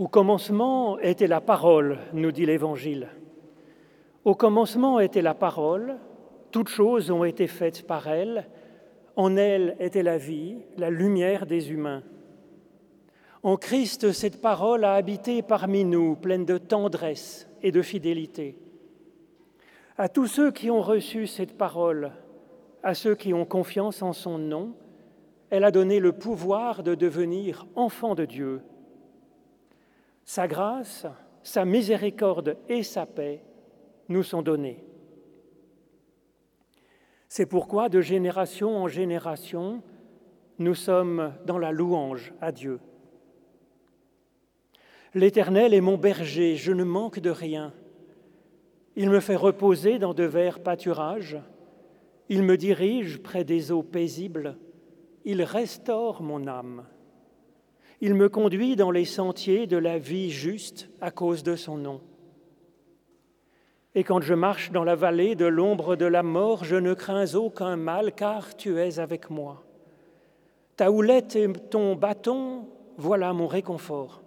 Au commencement était la parole, nous dit l'Évangile. Au commencement était la parole, toutes choses ont été faites par elle, en elle était la vie, la lumière des humains. En Christ, cette parole a habité parmi nous, pleine de tendresse et de fidélité. À tous ceux qui ont reçu cette parole, à ceux qui ont confiance en son nom, elle a donné le pouvoir de devenir enfants de Dieu. Sa grâce, sa miséricorde et sa paix nous sont données. C'est pourquoi de génération en génération, nous sommes dans la louange à Dieu. L'Éternel est mon berger, je ne manque de rien. Il me fait reposer dans de verts pâturages, il me dirige près des eaux paisibles, il restaure mon âme. Il me conduit dans les sentiers de la vie juste à cause de son nom. Et quand je marche dans la vallée de l'ombre de la mort, je ne crains aucun mal, car tu es avec moi. Ta houlette et ton bâton, voilà mon réconfort.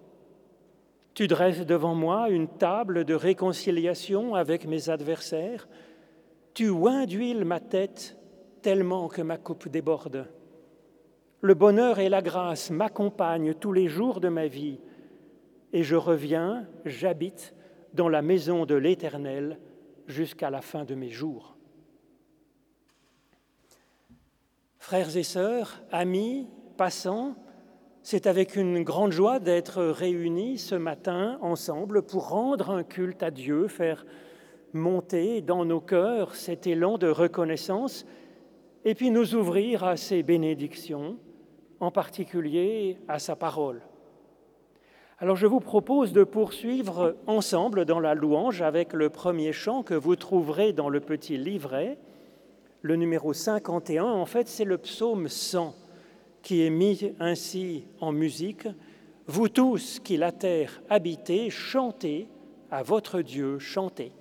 Tu dresses devant moi une table de réconciliation avec mes adversaires. Tu oins d'huile ma tête tellement que ma coupe déborde. Le bonheur et la grâce m'accompagnent tous les jours de ma vie, et je reviens, j'habite dans la maison de l'Éternel jusqu'à la fin de mes jours. Frères et sœurs, amis, passants, c'est avec une grande joie d'être réunis ce matin ensemble pour rendre un culte à Dieu, faire monter dans nos cœurs cet élan de reconnaissance et puis nous ouvrir à ses bénédictions, en particulier à sa parole. Alors je vous propose de poursuivre ensemble dans la louange avec le premier chant que vous trouverez dans le petit livret, le numéro 51. En fait, c'est le psaume 100 qui est mis ainsi en musique. Vous tous qui la terre habitez, chantez à votre Dieu, chantez.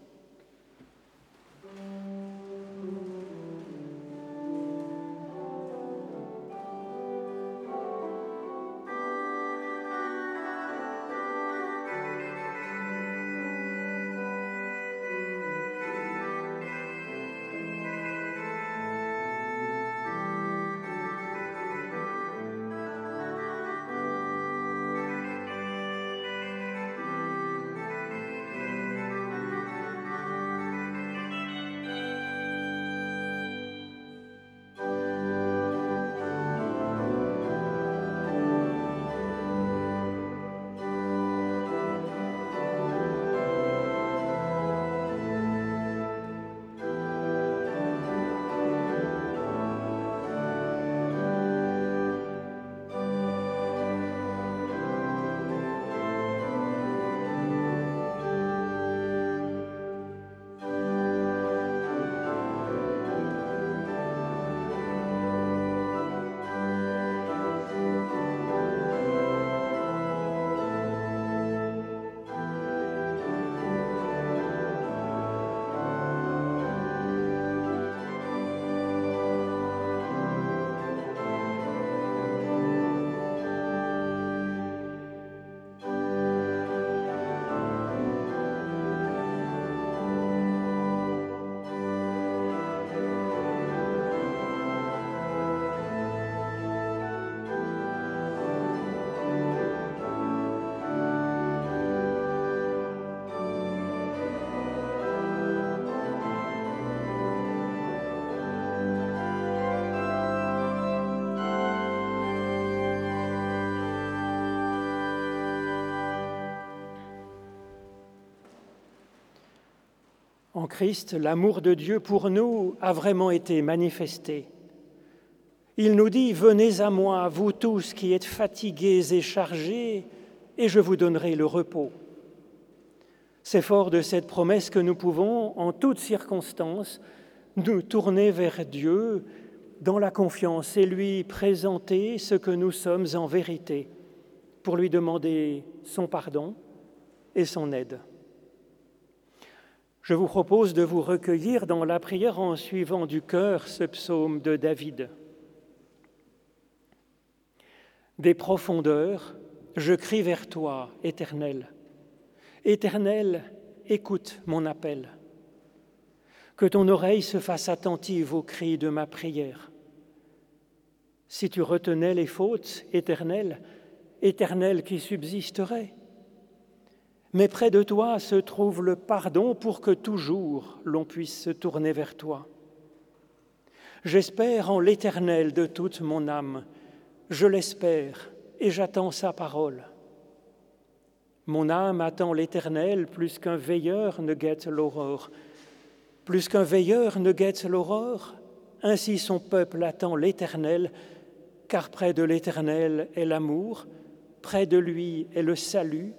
En Christ, l'amour de Dieu pour nous a vraiment été manifesté. Il nous dit, Venez à moi, vous tous qui êtes fatigués et chargés, et je vous donnerai le repos. C'est fort de cette promesse que nous pouvons, en toutes circonstances, nous tourner vers Dieu dans la confiance et lui présenter ce que nous sommes en vérité, pour lui demander son pardon et son aide. Je vous propose de vous recueillir dans la prière en suivant du cœur ce psaume de David. Des profondeurs, je crie vers toi, Éternel. Éternel, écoute mon appel. Que ton oreille se fasse attentive aux cris de ma prière. Si tu retenais les fautes, Éternel, Éternel qui subsisterait. Mais près de toi se trouve le pardon pour que toujours l'on puisse se tourner vers toi. J'espère en l'Éternel de toute mon âme, je l'espère et j'attends sa parole. Mon âme attend l'Éternel plus qu'un veilleur ne guette l'aurore. Plus qu'un veilleur ne guette l'aurore, ainsi son peuple attend l'Éternel, car près de l'Éternel est l'amour, près de lui est le salut.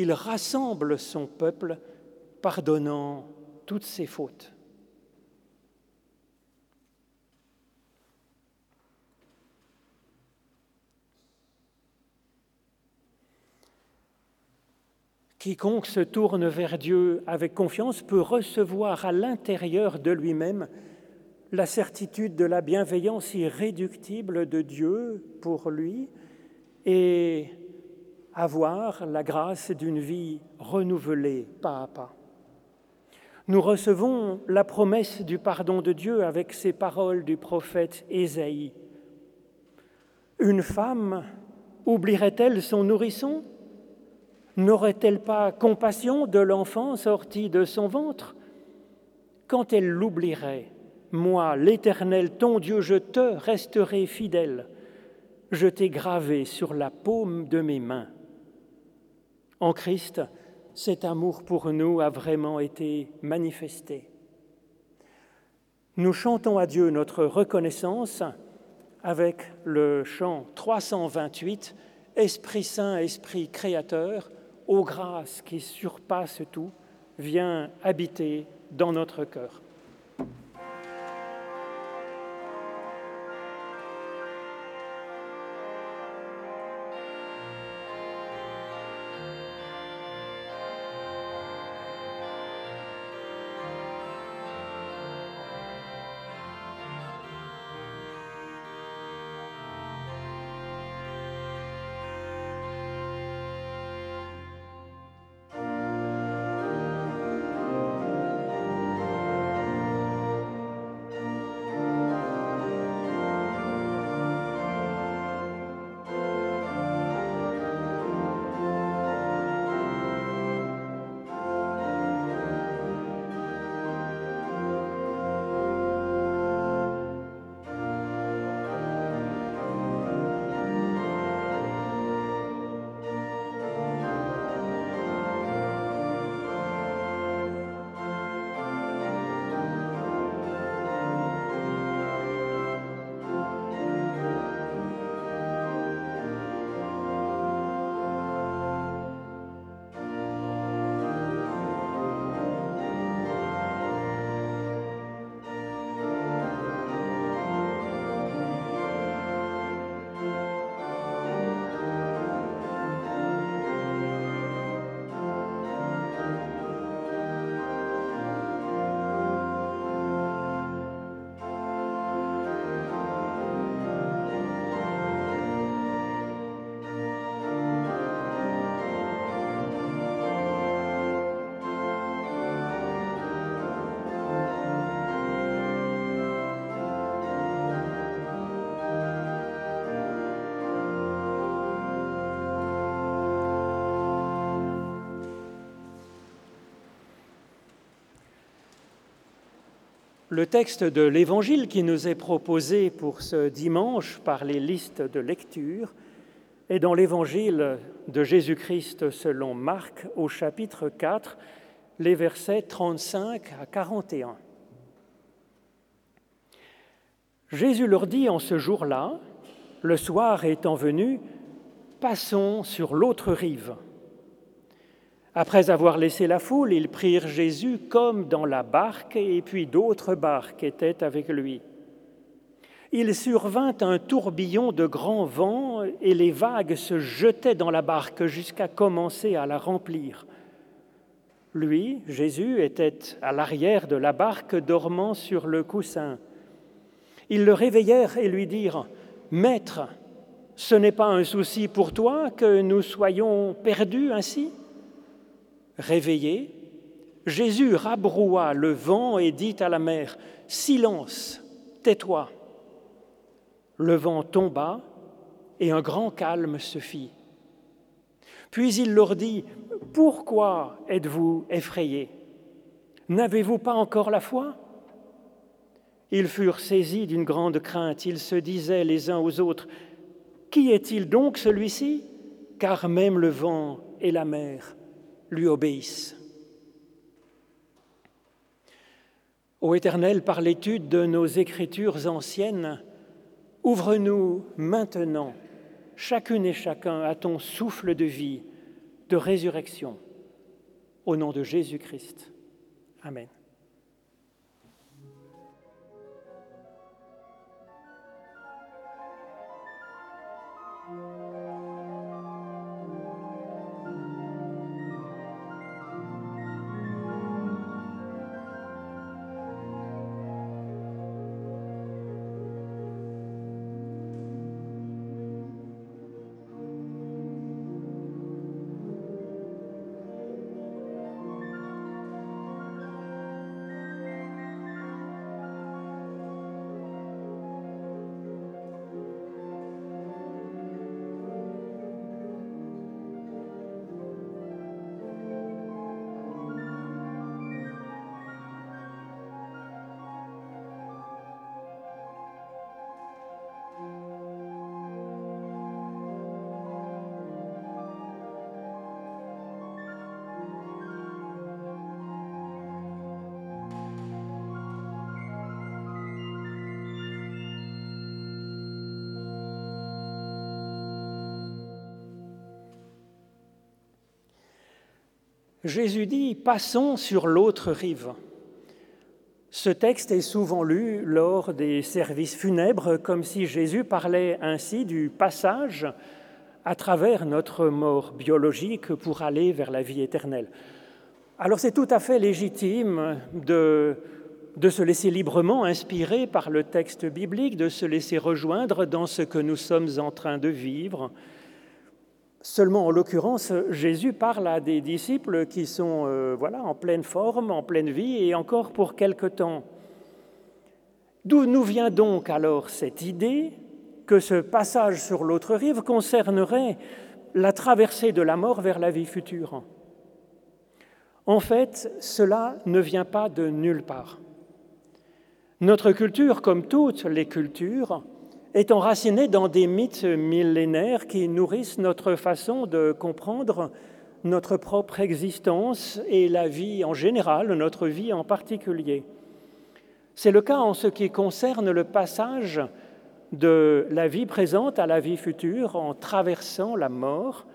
Il rassemble son peuple, pardonnant toutes ses fautes. Quiconque se tourne vers Dieu avec confiance peut recevoir à l'intérieur de lui-même la certitude de la bienveillance irréductible de Dieu pour lui et avoir la grâce d'une vie renouvelée pas à pas. Nous recevons la promesse du pardon de Dieu avec ces paroles du prophète Ésaïe. Une femme oublierait-elle son nourrisson? N'aurait-elle pas compassion de l'enfant sorti de son ventre? Quand elle l'oublierait, moi, l'Éternel, ton Dieu, je te resterai fidèle. Je t'ai gravé sur la paume de mes mains. En Christ, cet amour pour nous a vraiment été manifesté. Nous chantons à Dieu notre reconnaissance avec le chant 328, Esprit Saint, Esprit Créateur, ô grâce qui surpasse tout, viens habiter dans notre cœur. Le texte de l'Évangile qui nous est proposé pour ce dimanche par les listes de lecture est dans l'Évangile de Jésus-Christ selon Marc au chapitre 4, les versets 35 à 41. Jésus leur dit en ce jour-là, le soir étant venu, passons sur l'autre rive. Après avoir laissé la foule, ils prirent Jésus comme dans la barque, et puis d'autres barques étaient avec lui. Il survint un tourbillon de grand vent, et les vagues se jetaient dans la barque jusqu'à commencer à la remplir. Lui, Jésus, était à l'arrière de la barque, dormant sur le coussin. Ils le réveillèrent et lui dirent, Maître, Ce n'est pas un souci pour toi que nous soyons perdus ainsi? Réveillé, Jésus rabroua le vent et dit à la mer, Silence, tais-toi. Le vent tomba et un grand calme se fit. Puis il leur dit, Pourquoi êtes-vous effrayés? N'avez-vous pas encore la foi? Ils furent saisis d'une grande crainte. Ils se disaient les uns aux autres, Qui est-il donc celui-ci? Car même le vent et la mer lui obéissent. Ô Éternel, par l'étude de nos écritures anciennes, ouvre-nous maintenant, chacune et chacun, à ton souffle de vie, de résurrection, au nom de Jésus-Christ. Amen. Jésus dit Passons sur l'autre rive. Ce texte est souvent lu lors des services funèbres comme si Jésus parlait ainsi du passage à travers notre mort biologique pour aller vers la vie éternelle. Alors c'est tout à fait légitime de, de se laisser librement inspirer par le texte biblique, de se laisser rejoindre dans ce que nous sommes en train de vivre, Seulement, en l'occurrence, Jésus parle à des disciples qui sont euh, voilà, en pleine forme, en pleine vie, et encore pour quelque temps. D'où nous vient donc alors cette idée que ce passage sur l'autre rive concernerait la traversée de la mort vers la vie future? En fait, cela ne vient pas de nulle part. Notre culture, comme toutes les cultures, est enraciné dans des mythes millénaires qui nourrissent notre façon de comprendre notre propre existence et la vie en général, notre vie en particulier. C'est le cas en ce qui concerne le passage de la vie présente à la vie future en traversant la mort.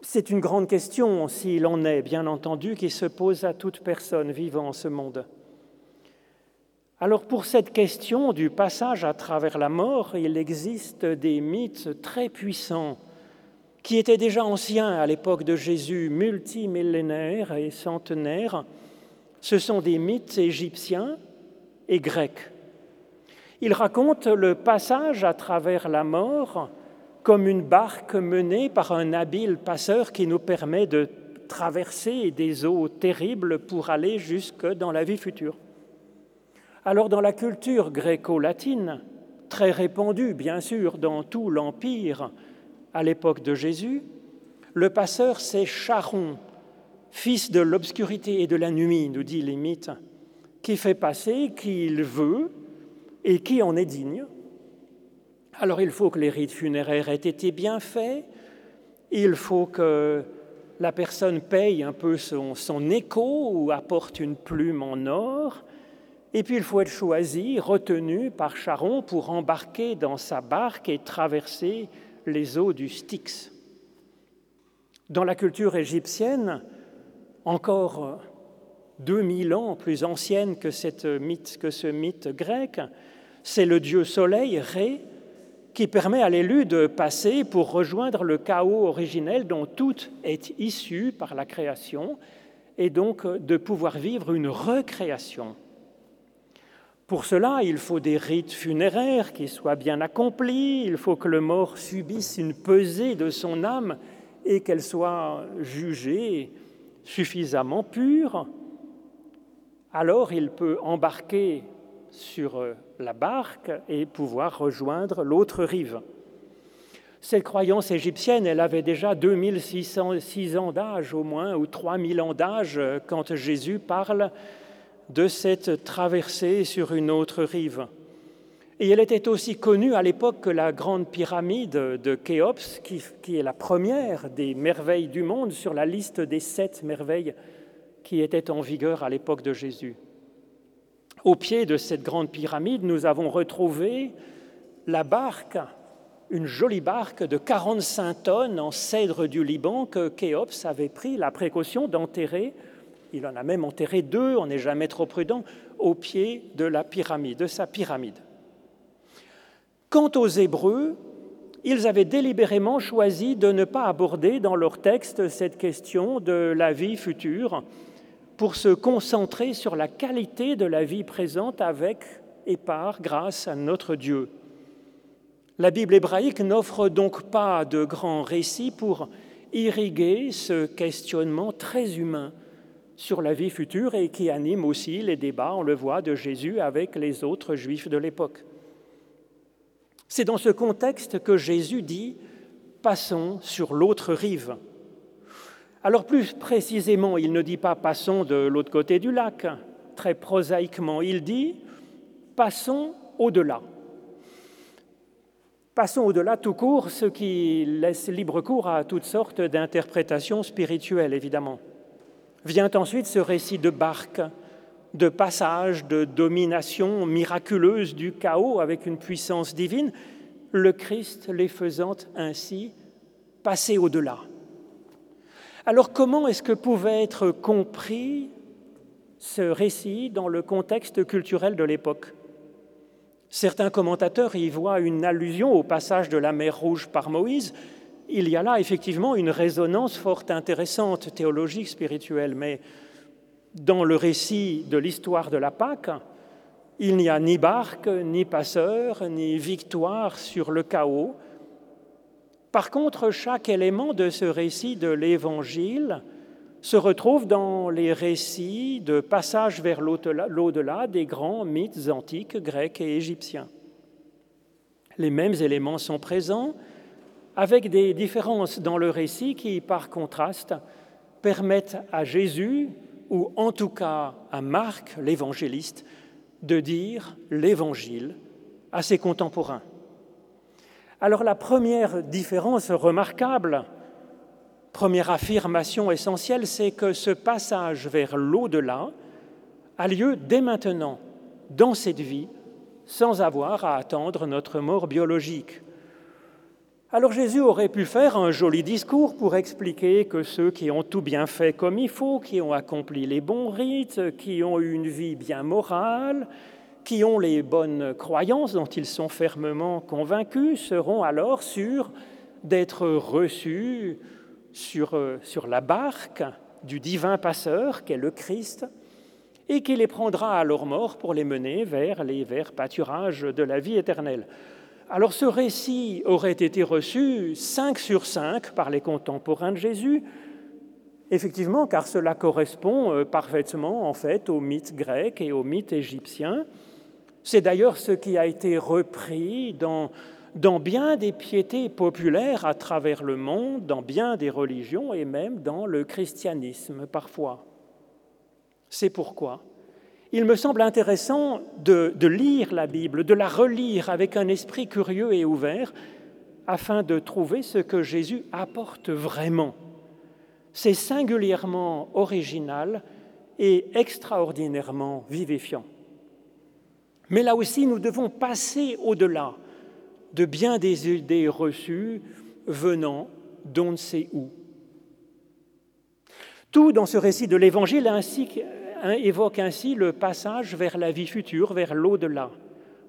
C'est une grande question, s'il en est, bien entendu, qui se pose à toute personne vivant en ce monde. Alors pour cette question du passage à travers la mort, il existe des mythes très puissants qui étaient déjà anciens à l'époque de Jésus, multimillénaires et centenaires. Ce sont des mythes égyptiens et grecs. Ils racontent le passage à travers la mort comme une barque menée par un habile passeur qui nous permet de traverser des eaux terribles pour aller jusque dans la vie future. Alors dans la culture gréco-latine, très répandue bien sûr dans tout l'Empire à l'époque de Jésus, le passeur c'est Charon, fils de l'obscurité et de la nuit, nous dit les mythes, qui fait passer qui il veut et qui en est digne. Alors il faut que les rites funéraires aient été bien faits, il faut que la personne paye un peu son, son écho ou apporte une plume en or, et puis il faut être choisi, retenu par Charon pour embarquer dans sa barque et traverser les eaux du Styx. Dans la culture égyptienne, encore 2000 ans plus ancienne que, ce mythe grec, c'est le dieu soleil, Ré, qui permet à l'élu de passer pour rejoindre le chaos originel dont tout est issu par la création et donc de pouvoir vivre une recréation Pour cela, il faut des rites funéraires qui soient bien accomplis, il faut que le mort subisse une pesée de son âme et qu'elle soit jugée suffisamment pure. Alors il peut embarquer sur euh, la barque et pouvoir rejoindre l'autre rive. Cette croyance égyptienne, elle avait déjà 2606 ans d'âge au moins, ou 3000 ans d'âge, euh, quand Jésus parle de cette traversée sur une autre rive. Et elle était aussi connue à l'époque que la grande pyramide de Khéops, qui, est la première des merveilles du monde sur la liste des sept merveilles qui étaient en vigueur à l'époque de Jésus. Au pied de cette grande pyramide, nous avons retrouvé la barque, une jolie barque de 45 tonnes en cèdre du Liban que Khéops avait pris la précaution d'enterrer. Il en a même enterré deux, on n'est jamais trop prudent, au pied de la pyramide, de sa pyramide. Quant aux Hébreux, ils avaient délibérément choisi de ne pas aborder dans leur texte cette question de la vie future, pour se concentrer sur la qualité de la vie présente avec et par grâce à notre Dieu. La Bible hébraïque n'offre donc pas de grands récits pour irriguer ce questionnement très humain sur la vie future et qui anime aussi les débats, on le voit, de Jésus avec les autres juifs de l'époque. C'est dans ce contexte que Jésus dit ⁇ Passons sur l'autre rive ⁇ alors plus précisément, il ne dit pas passons de l'autre côté du lac, très prosaïquement, il dit passons au-delà. Passons au-delà tout court, ce qui laisse libre cours à toutes sortes d'interprétations spirituelles, évidemment. Vient ensuite ce récit de barque, de passage, de domination miraculeuse du chaos avec une puissance divine, le Christ les faisant ainsi passer au-delà. Alors comment est-ce que pouvait être compris ce récit dans le contexte culturel de l'époque? Certains commentateurs y voient une allusion au passage de la mer Rouge par Moïse. Il y a là effectivement une résonance fort intéressante, théologique, spirituelle, mais dans le récit de l'histoire de la Pâque, il n'y a ni barque, ni passeur, ni victoire sur le chaos, par contre, chaque élément de ce récit de l'Évangile se retrouve dans les récits de passage vers l'au-delà des grands mythes antiques grecs et égyptiens. Les mêmes éléments sont présents, avec des différences dans le récit qui, par contraste, permettent à Jésus, ou en tout cas à Marc, l'évangéliste, de dire l'Évangile à ses contemporains. Alors la première différence remarquable, première affirmation essentielle, c'est que ce passage vers l'au-delà a lieu dès maintenant, dans cette vie, sans avoir à attendre notre mort biologique. Alors Jésus aurait pu faire un joli discours pour expliquer que ceux qui ont tout bien fait comme il faut, qui ont accompli les bons rites, qui ont eu une vie bien morale, qui ont les bonnes croyances dont ils sont fermement convaincus seront alors sûrs d'être reçus sur, euh, sur la barque du divin passeur qu'est le Christ et qui les prendra à leur mort pour les mener vers les verts pâturages de la vie éternelle. Alors ce récit aurait été reçu cinq sur cinq par les contemporains de Jésus, effectivement, car cela correspond euh, parfaitement en fait au mythe grec et au mythe égyptien. C'est d'ailleurs ce qui a été repris dans, dans bien des piétés populaires à travers le monde, dans bien des religions et même dans le christianisme parfois. C'est pourquoi il me semble intéressant de, lire la Bible, de la relire avec un esprit curieux et ouvert, afin de trouver ce que Jésus apporte vraiment. C'est singulièrement original et extraordinairement vivifiant. Mais là aussi, nous devons passer au-delà de bien des idées reçues venant d'on ne sait où. Tout dans ce récit de l'Évangile évoque ainsi le passage vers la vie future, vers l'au-delà.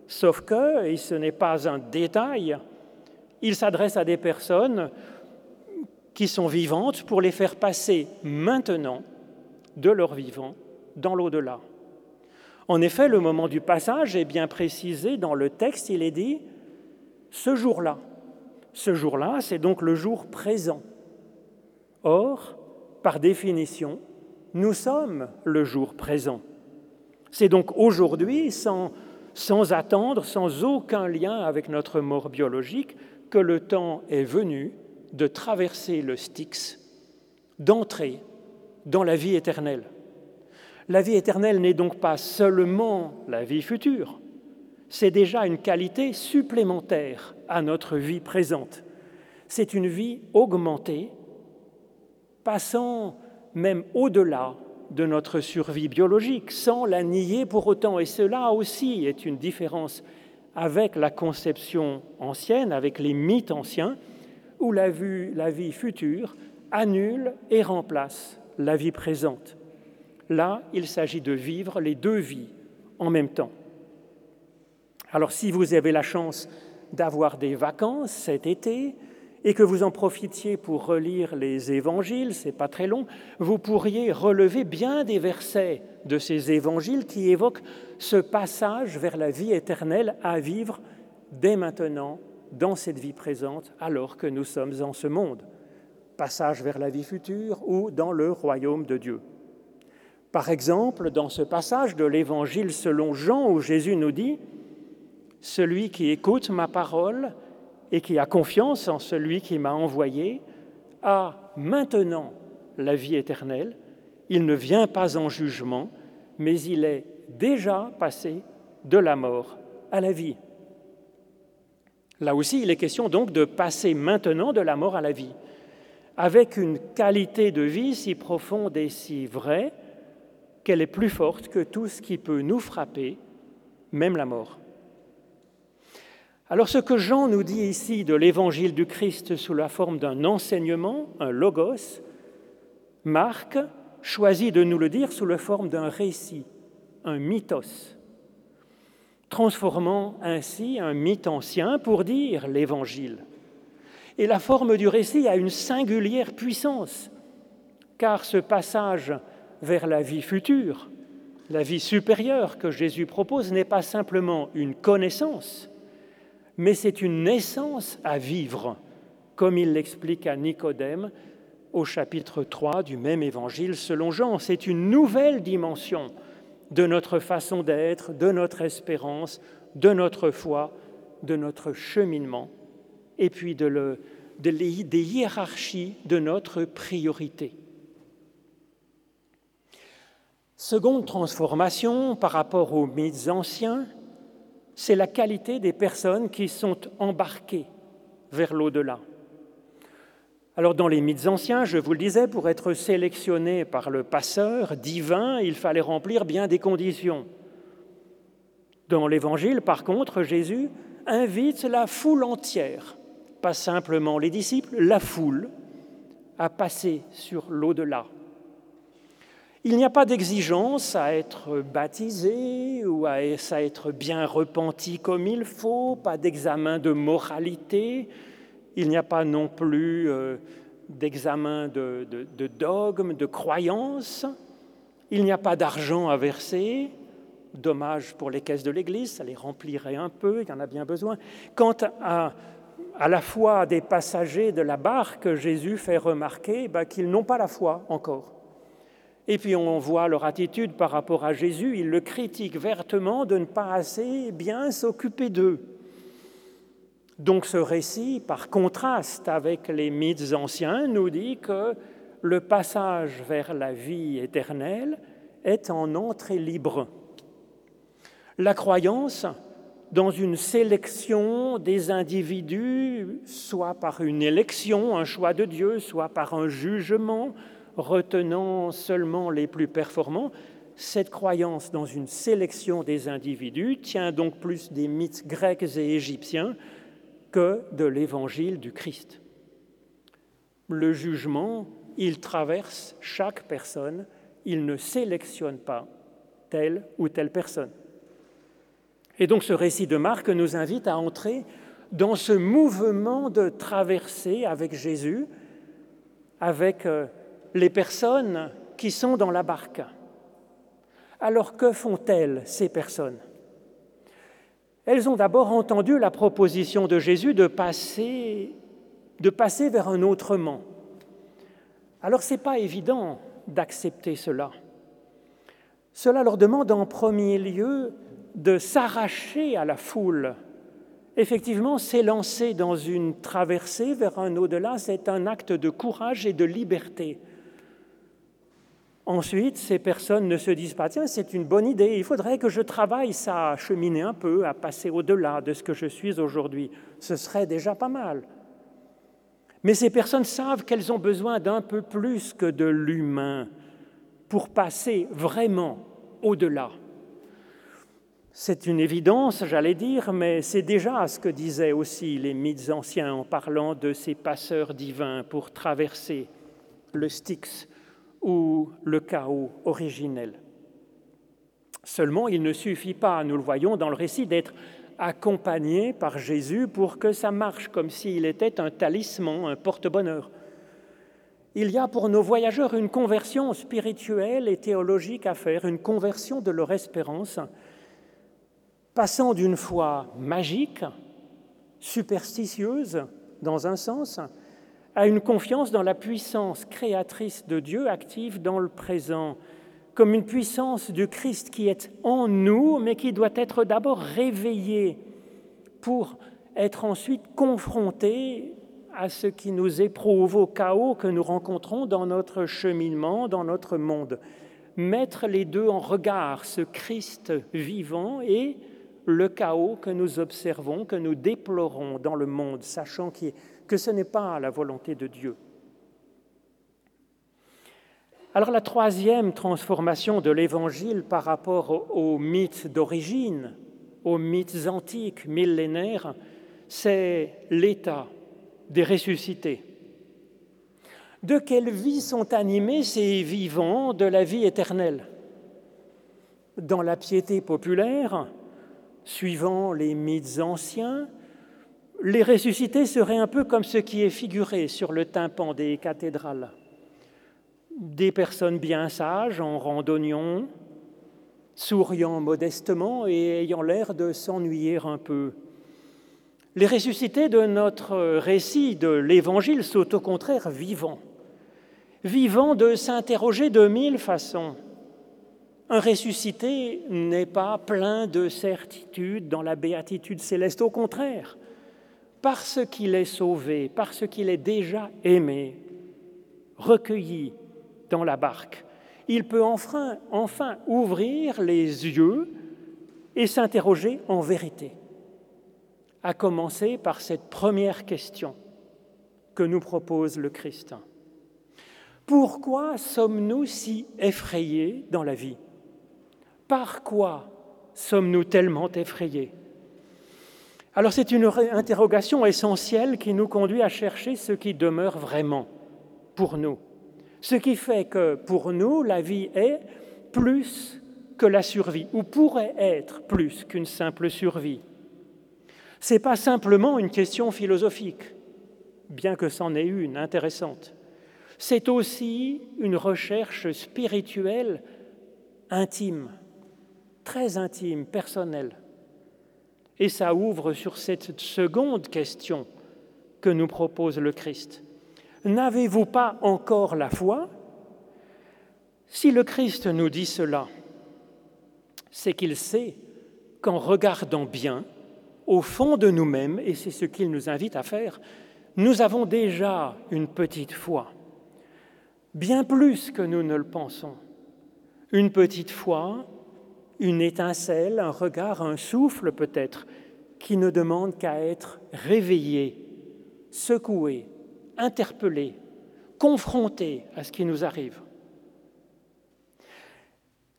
Sauf que, et ce n'est pas un détail, il s'adresse à des personnes qui sont vivantes pour les faire passer maintenant de leur vivant dans l'au-delà. En effet, le moment du passage est bien précisé dans le texte, il est dit ce jour-là. Ce jour-là, c'est donc le jour présent. Or, par définition, nous sommes le jour présent. C'est donc aujourd'hui, sans, attendre, sans aucun lien avec notre mort biologique, que le temps est venu de traverser le Styx, d'entrer dans la vie éternelle. La vie éternelle n'est donc pas seulement la vie future, c'est déjà une qualité supplémentaire à notre vie présente. C'est une vie augmentée, passant même au-delà de notre survie biologique, sans la nier pour autant. Et cela aussi est une différence avec la conception ancienne, avec les mythes anciens, où la, la vie future annule et remplace la vie présente. Là, il s'agit de vivre les deux vies en même temps. Alors si vous avez la chance d'avoir des vacances cet été et que vous en profitiez pour relire les évangiles, c'est pas très long, vous pourriez relever bien des versets de ces évangiles qui évoquent ce passage vers la vie éternelle à vivre dès maintenant dans cette vie présente alors que nous sommes en ce monde. Passage vers la vie future ou dans le royaume de Dieu. Par exemple, dans ce passage de l'Évangile selon Jean où Jésus nous dit, Celui qui écoute ma parole et qui a confiance en celui qui m'a envoyé a maintenant la vie éternelle. Il ne vient pas en jugement, mais il est déjà passé de la mort à la vie. Là aussi, il est question donc de passer maintenant de la mort à la vie, avec une qualité de vie si profonde et si vraie qu'elle est plus forte que tout ce qui peut nous frapper, même la mort. Alors ce que Jean nous dit ici de l'évangile du Christ sous la forme d'un enseignement, un logos, Marc choisit de nous le dire sous la forme d'un récit, un mythos, transformant ainsi un mythe ancien pour dire l'évangile. Et la forme du récit a une singulière puissance, car ce passage vers la vie future, la vie supérieure que Jésus propose n'est pas simplement une connaissance, mais c'est une naissance à vivre, comme il l'explique à Nicodème au chapitre 3 du même évangile selon Jean. C'est une nouvelle dimension de notre façon d'être, de notre espérance, de notre foi, de notre cheminement, et puis de des hiérarchies de notre priorité. Seconde transformation par rapport aux mythes anciens, c'est la qualité des personnes qui sont embarquées vers l'au-delà. Alors dans les mythes anciens, je vous le disais, pour être sélectionné par le passeur divin, il fallait remplir bien des conditions. Dans l'Évangile, par contre, Jésus invite la foule entière, pas simplement les disciples, la foule, à passer sur l'au-delà. Il n'y a pas d'exigence à être baptisé ou à être bien repenti comme il faut, pas d'examen de moralité, il n'y a pas non plus euh, d'examen de, dogme, de croyance, il n'y a pas d'argent à verser, dommage pour les caisses de l'Église, ça les remplirait un peu, il y en a bien besoin. Quant à, à la foi des passagers de la barque, Jésus fait remarquer bah, qu'ils n'ont pas la foi encore. Et puis on voit leur attitude par rapport à Jésus, ils le critiquent vertement de ne pas assez bien s'occuper d'eux. Donc ce récit, par contraste avec les mythes anciens, nous dit que le passage vers la vie éternelle est en entrée libre. La croyance dans une sélection des individus, soit par une élection, un choix de Dieu, soit par un jugement, retenant seulement les plus performants, cette croyance dans une sélection des individus tient donc plus des mythes grecs et égyptiens que de l'évangile du Christ. Le jugement, il traverse chaque personne, il ne sélectionne pas telle ou telle personne. Et donc ce récit de Marc nous invite à entrer dans ce mouvement de traversée avec Jésus, avec euh, les personnes qui sont dans la barque, Alors que font-elles, ces personnes? Elles ont d'abord entendu la proposition de Jésus de passer, de passer vers un autrement. Alors ce n'est pas évident d'accepter cela. Cela leur demande en premier lieu de s'arracher à la foule. Effectivement, s'élancer dans une traversée vers un au-delà, c'est un acte de courage et de liberté. Ensuite, ces personnes ne se disent pas, tiens, c'est une bonne idée, il faudrait que je travaille ça, à cheminer un peu, à passer au-delà de ce que je suis aujourd'hui. Ce serait déjà pas mal. Mais ces personnes savent qu'elles ont besoin d'un peu plus que de l'humain pour passer vraiment au-delà. C'est une évidence, j'allais dire, mais c'est déjà ce que disaient aussi les mythes anciens en parlant de ces passeurs divins pour traverser le Styx ou le chaos originel. Seulement, il ne suffit pas, nous le voyons dans le récit, d'être accompagné par Jésus pour que ça marche comme s'il était un talisman, un porte-bonheur il y a pour nos voyageurs une conversion spirituelle et théologique à faire, une conversion de leur espérance, passant d'une foi magique, superstitieuse dans un sens, à une confiance dans la puissance créatrice de Dieu active dans le présent, comme une puissance du Christ qui est en nous, mais qui doit être d'abord réveillée pour être ensuite confrontée à ce qui nous éprouve, au chaos que nous rencontrons dans notre cheminement, dans notre monde. Mettre les deux en regard, ce Christ vivant et le chaos que nous observons, que nous déplorons dans le monde, sachant que ce n'est pas la volonté de Dieu. Alors la troisième transformation de l'Évangile par rapport aux mythes d'origine, aux mythes antiques, millénaires, c'est l'état des ressuscités. De quelle vie sont animés ces vivants de la vie éternelle? Dans la piété populaire, suivant les mythes anciens, les ressuscités seraient un peu comme ce qui est figuré sur le tympan des cathédrales. Des personnes bien sages en randonnion, souriant modestement et ayant l'air de s'ennuyer un peu. Les ressuscités de notre récit de l'Évangile sont au contraire vivants, vivants de s'interroger de mille façons. Un ressuscité n'est pas plein de certitude dans la béatitude céleste, au contraire, parce qu'il est sauvé, parce qu'il est déjà aimé, recueilli dans la barque, il peut enfin, enfin ouvrir les yeux et s'interroger en vérité à commencer par cette première question que nous propose le Christ. Pourquoi sommes-nous si effrayés dans la vie? Par quoi sommes-nous tellement effrayés? Alors c'est une interrogation essentielle qui nous conduit à chercher ce qui demeure vraiment pour nous. Ce qui fait que pour nous, la vie est plus que la survie, ou pourrait être plus qu'une simple survie. Ce n'est pas simplement une question philosophique, bien que c'en ait une intéressante. C'est aussi une recherche spirituelle intime, très intime, personnelle. Et ça ouvre sur cette seconde question que nous propose le Christ. N'avez-vous pas encore la foi? Si le Christ nous dit cela, c'est qu'il sait qu'en regardant bien, au fond de nous-mêmes, et c'est ce qu'il nous invite à faire, nous avons déjà une petite foi, bien plus que nous ne le pensons. Une petite foi, une étincelle, un regard, un souffle peut-être, qui ne demande qu'à être réveillé, secoué, interpellé, confronté à ce qui nous arrive.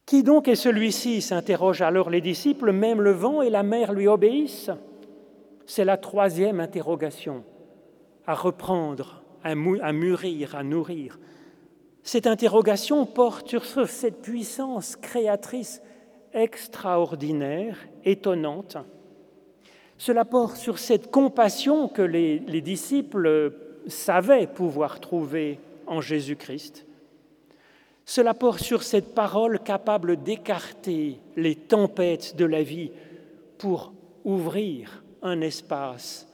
Qui donc est celui-ci s'interrogent alors les disciples. Même le vent et la mer lui obéissent C'est la troisième interrogation à reprendre, à mûrir, à nourrir. Cette interrogation porte sur cette puissance créatrice extraordinaire, étonnante. Cela porte sur cette compassion que les, les disciples savaient pouvoir trouver en Jésus-Christ Cela porte sur cette parole capable d'écarter les tempêtes de la vie pour ouvrir un espace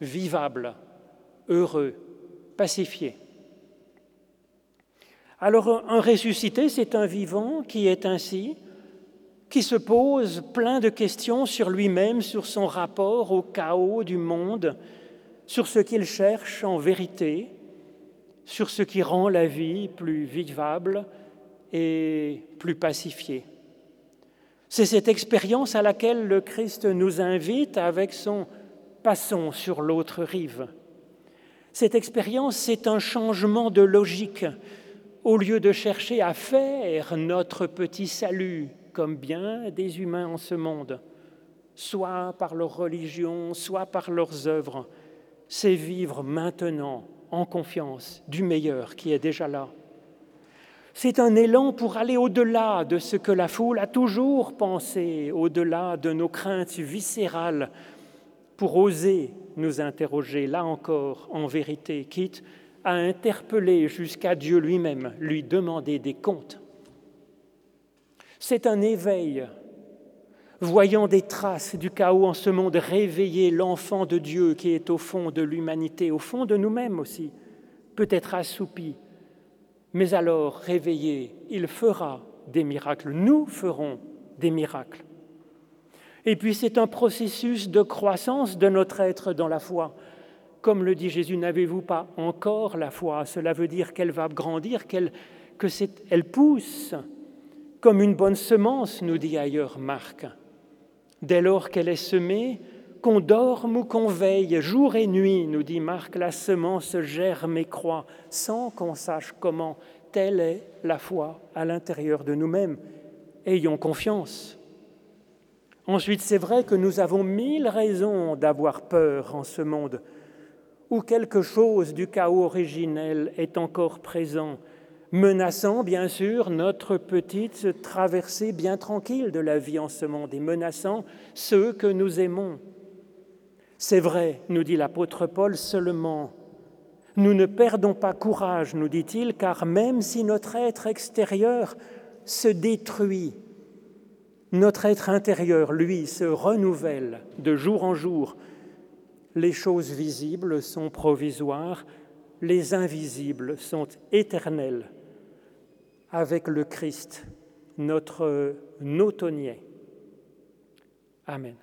vivable, heureux, pacifié. Alors un ressuscité, c'est un vivant qui est ainsi, qui se pose plein de questions sur lui-même, sur son rapport au chaos du monde, sur ce qu'il cherche en vérité, sur ce qui rend la vie plus vivable et plus pacifiée. C'est cette expérience à laquelle le Christ nous invite avec son Passons sur l'autre rive. Cette expérience, c'est un changement de logique. Au lieu de chercher à faire notre petit salut, comme bien des humains en ce monde, soit par leur religion, soit par leurs œuvres, c'est vivre maintenant en confiance du meilleur qui est déjà là. C'est un élan pour aller au-delà de ce que la foule a toujours pensé, au-delà de nos craintes viscérales, pour oser nous interroger, là encore, en vérité, quitte à interpeller jusqu'à Dieu lui-même, lui demander des comptes. C'est un éveil, voyant des traces du chaos en ce monde, réveiller l'enfant de Dieu qui est au fond de l'humanité, au fond de nous-mêmes aussi, peut-être assoupi, mais alors réveillé, il fera des miracles, nous ferons des miracles. Et puis c'est un processus de croissance de notre être dans la foi. Comme le dit Jésus, n'avez-vous pas encore la foi? Cela veut dire qu'elle va grandir, qu'elle que elle pousse comme une bonne semence, nous dit ailleurs Marc. Dès lors qu'elle est semée, qu'on dorme ou qu'on veille, jour et nuit, nous dit Marc, la semence germe et croît, sans qu'on sache comment. Telle est la foi à l'intérieur de nous-mêmes. Ayons confiance. Ensuite, c'est vrai que nous avons mille raisons d'avoir peur en ce monde, où quelque chose du chaos originel est encore présent, menaçant bien sûr notre petite traversée bien tranquille de la vie en ce monde et menaçant ceux que nous aimons. C'est vrai, nous dit l'apôtre Paul seulement. Nous ne perdons pas courage, nous dit-il, car même si notre être extérieur se détruit notre être intérieur, lui, se renouvelle de jour en jour. Les choses visibles sont provisoires, les invisibles sont éternelles. Avec le Christ, notre nautonnier. Amen.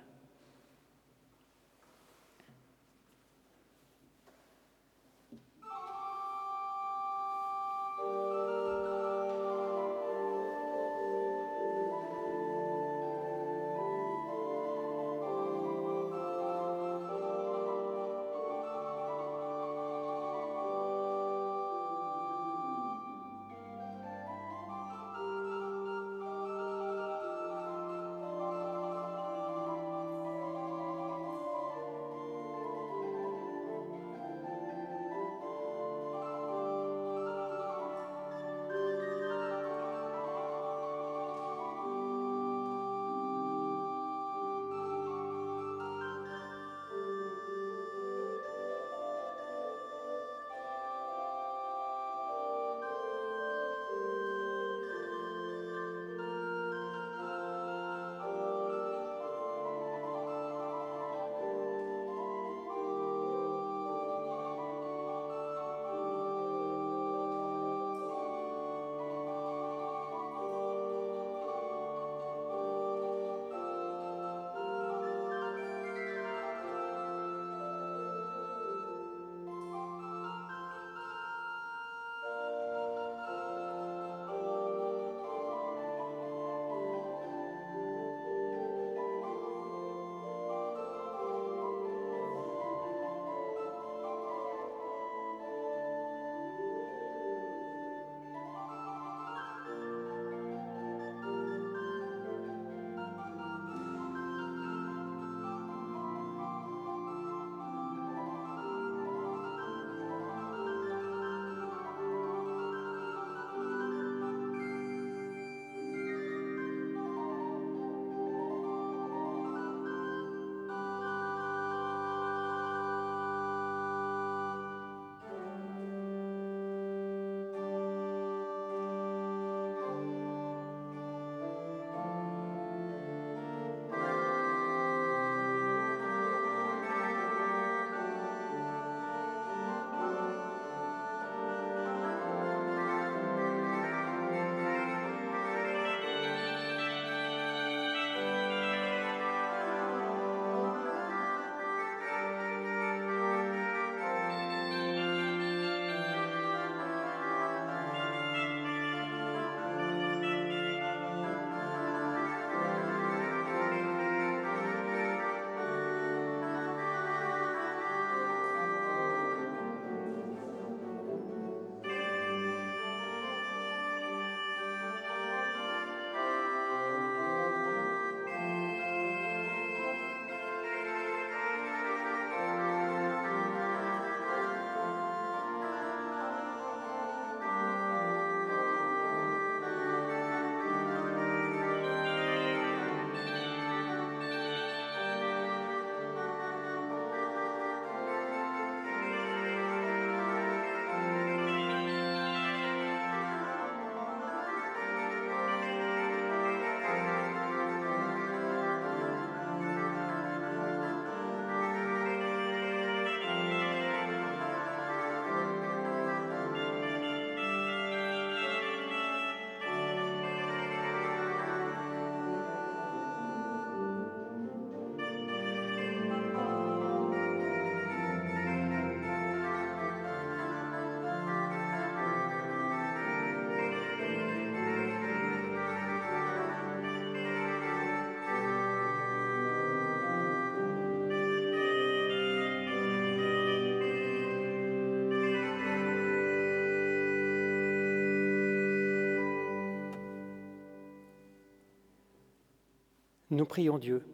Nous prions Dieu.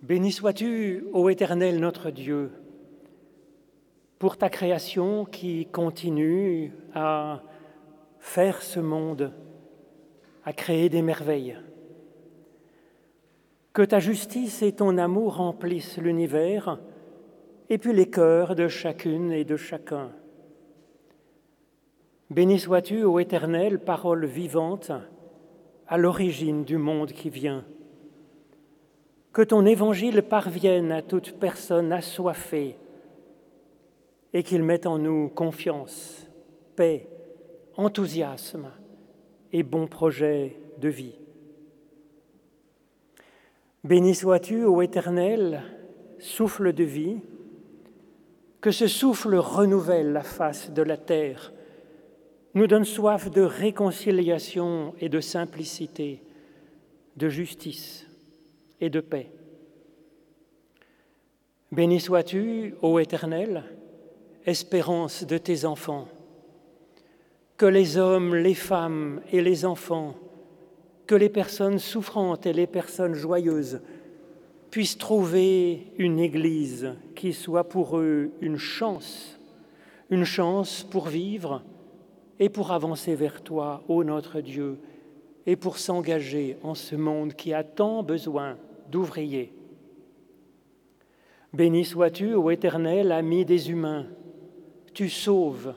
Béni sois-tu, ô Éternel notre Dieu, pour ta création qui continue à faire ce monde, à créer des merveilles. Que ta justice et ton amour remplissent l'univers et puis les cœurs de chacune et de chacun. Béni sois-tu, ô Éternel, parole vivante, à l'origine du monde qui vient. Que ton évangile parvienne à toute personne assoiffée et qu'il mette en nous confiance, paix, enthousiasme et bon projet de vie. Béni sois-tu, ô Éternel, souffle de vie, que ce souffle renouvelle la face de la terre, nous donne soif de réconciliation et de simplicité, de justice et de paix. Béni sois-tu, ô Éternel, espérance de tes enfants, que les hommes, les femmes et les enfants, que les personnes souffrantes et les personnes joyeuses puissent trouver une Église qui soit pour eux une chance, une chance pour vivre et pour avancer vers toi, ô notre Dieu, et pour s'engager en ce monde qui a tant besoin d'ouvriers. Béni sois-tu, ô Éternel, ami des humains, tu sauves,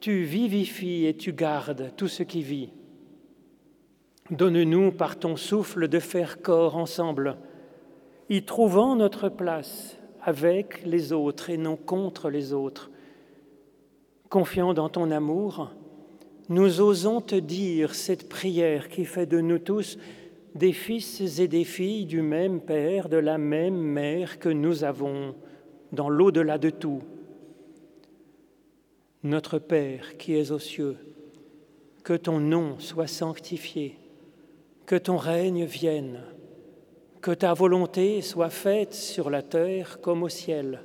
tu vivifies et tu gardes tout ce qui vit. Donne-nous par ton souffle de faire corps ensemble, y trouvant notre place avec les autres et non contre les autres. Confiant dans ton amour, nous osons te dire cette prière qui fait de nous tous des fils et des filles du même Père, de la même Mère que nous avons dans l'au-delà de tout. Notre Père qui es aux cieux, que ton nom soit sanctifié, que ton règne vienne, que ta volonté soit faite sur la terre comme au ciel.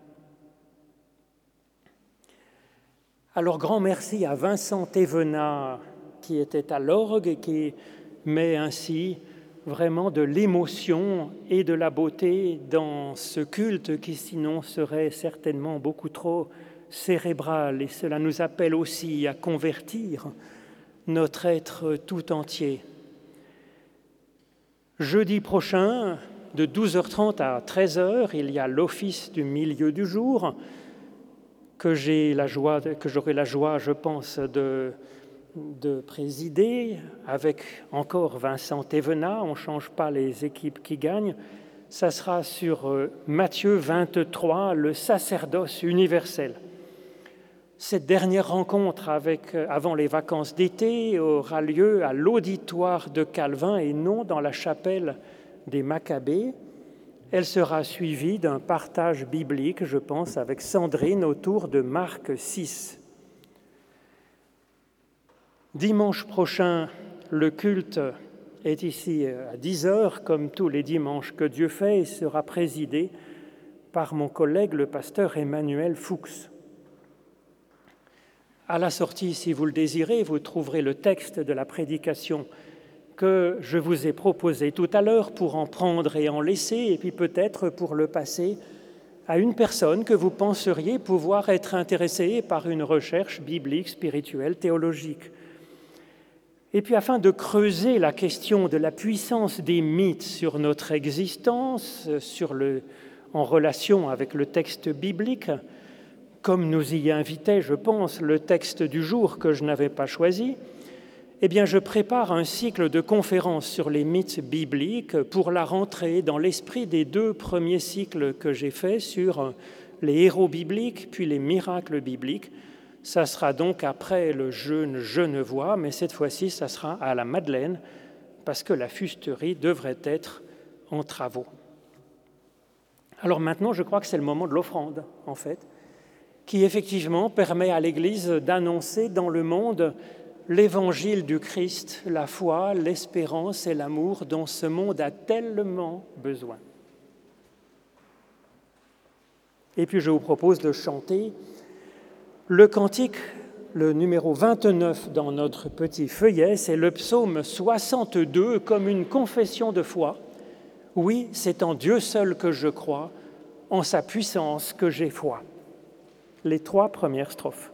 Alors grand merci à Vincent Thévenat qui était à l'orgue et qui met ainsi vraiment de l'émotion et de la beauté dans ce culte qui sinon serait certainement beaucoup trop cérébral et cela nous appelle aussi à convertir notre être tout entier. Jeudi prochain, de 12h30 à 13h, il y a l'office du milieu du jour que j'ai la joie, que j'aurai la joie, je pense, de de présider avec encore Vincent Thévenat, on ne change pas les équipes qui gagnent. Ça sera sur euh, Matthieu 23, le sacerdoce universel. Cette dernière rencontre euh, avant les vacances d'été aura lieu à l'auditoire de Calvin et non dans la chapelle des Maccabées. Elle sera suivie d'un partage biblique, je pense, avec Sandrine autour de Marc 6. Dimanche prochain, le culte est ici à 10 heures, comme tous les dimanches que Dieu fait, et sera présidé par mon collègue le pasteur Emmanuel Fuchs. À la sortie, si vous le désirez, vous trouverez le texte de la prédication que je vous ai proposé tout à l'heure pour en prendre et en laisser, et puis peut-être pour le passer à une personne que vous penseriez pouvoir être intéressée par une recherche biblique, spirituelle, théologique. Et puis afin de creuser la question de la puissance des mythes sur notre existence, sur le, en relation avec le texte biblique, comme nous y invitait, je pense, le texte du jour que je n'avais pas choisi, eh bien, je prépare un cycle de conférences sur les mythes bibliques pour la rentrée dans l'esprit des deux premiers cycles que j'ai faits sur les héros bibliques puis les miracles bibliques. Ça sera donc après le jeûne Genevois, mais cette fois-ci, ça sera à la Madeleine parce que la fusterie devrait être en travaux. Alors maintenant, je crois que c'est le moment de l'offrande, en fait, qui effectivement permet à l'Église d'annoncer dans le monde l'évangile du Christ, la foi, l'espérance et l'amour dont ce monde a tellement besoin. Et puis je vous propose de chanter le cantique, le numéro 29 dans notre petit feuillet, c'est le psaume 62 comme une confession de foi. Oui, c'est en Dieu seul que je crois, en sa puissance que j'ai foi. Les trois premières strophes.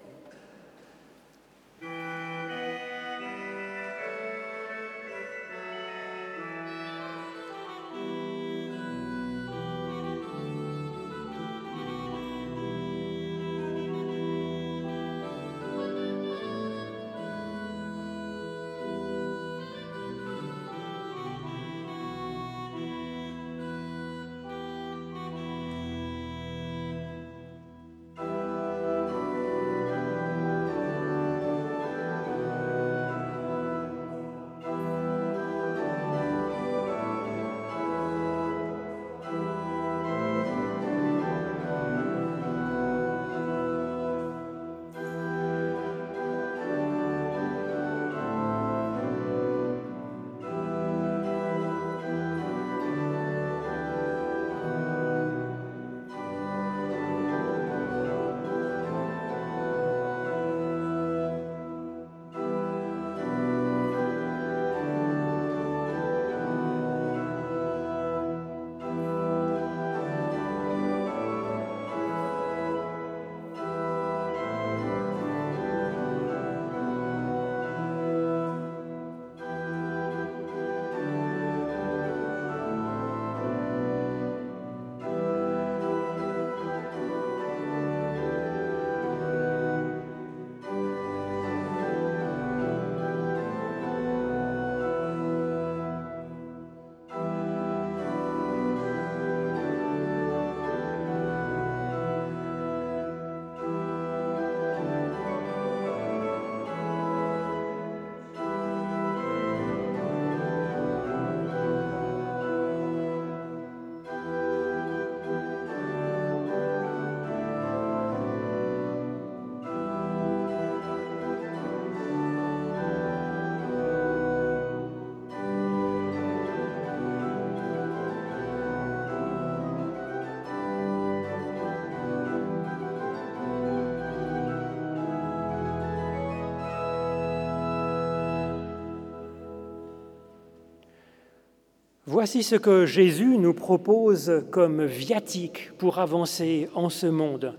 Voici ce que Jésus nous propose comme viatique pour avancer en ce monde.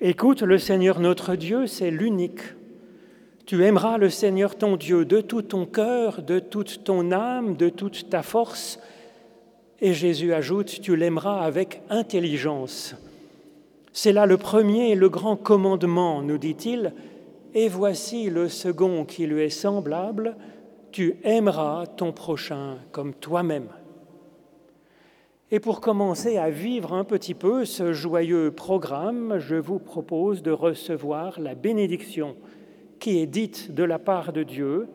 Écoute, le Seigneur notre Dieu, c'est l'unique. Tu aimeras le Seigneur ton Dieu de tout ton cœur, de toute ton âme, de toute ta force. Et Jésus ajoute, tu l'aimeras avec intelligence. C'est là le premier et le grand commandement, nous dit-il, et voici le second qui lui est semblable, tu aimeras ton prochain comme toi-même. Et pour commencer à vivre un petit peu ce joyeux programme, je vous propose de recevoir la bénédiction qui est dite de la part de Dieu,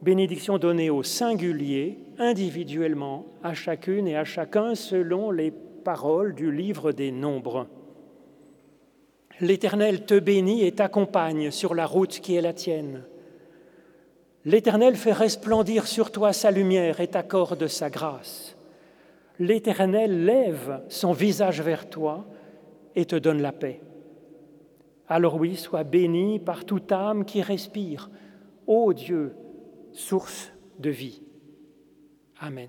bénédiction donnée au singulier, individuellement, à chacune et à chacun selon les paroles du livre des nombres. L'Éternel te bénit et t'accompagne sur la route qui est la tienne. L'Éternel fait resplendir sur toi sa lumière et t'accorde sa grâce. L'Éternel lève son visage vers toi et te donne la paix. Alors oui, sois béni par toute âme qui respire, ô Dieu, source de vie. Amen.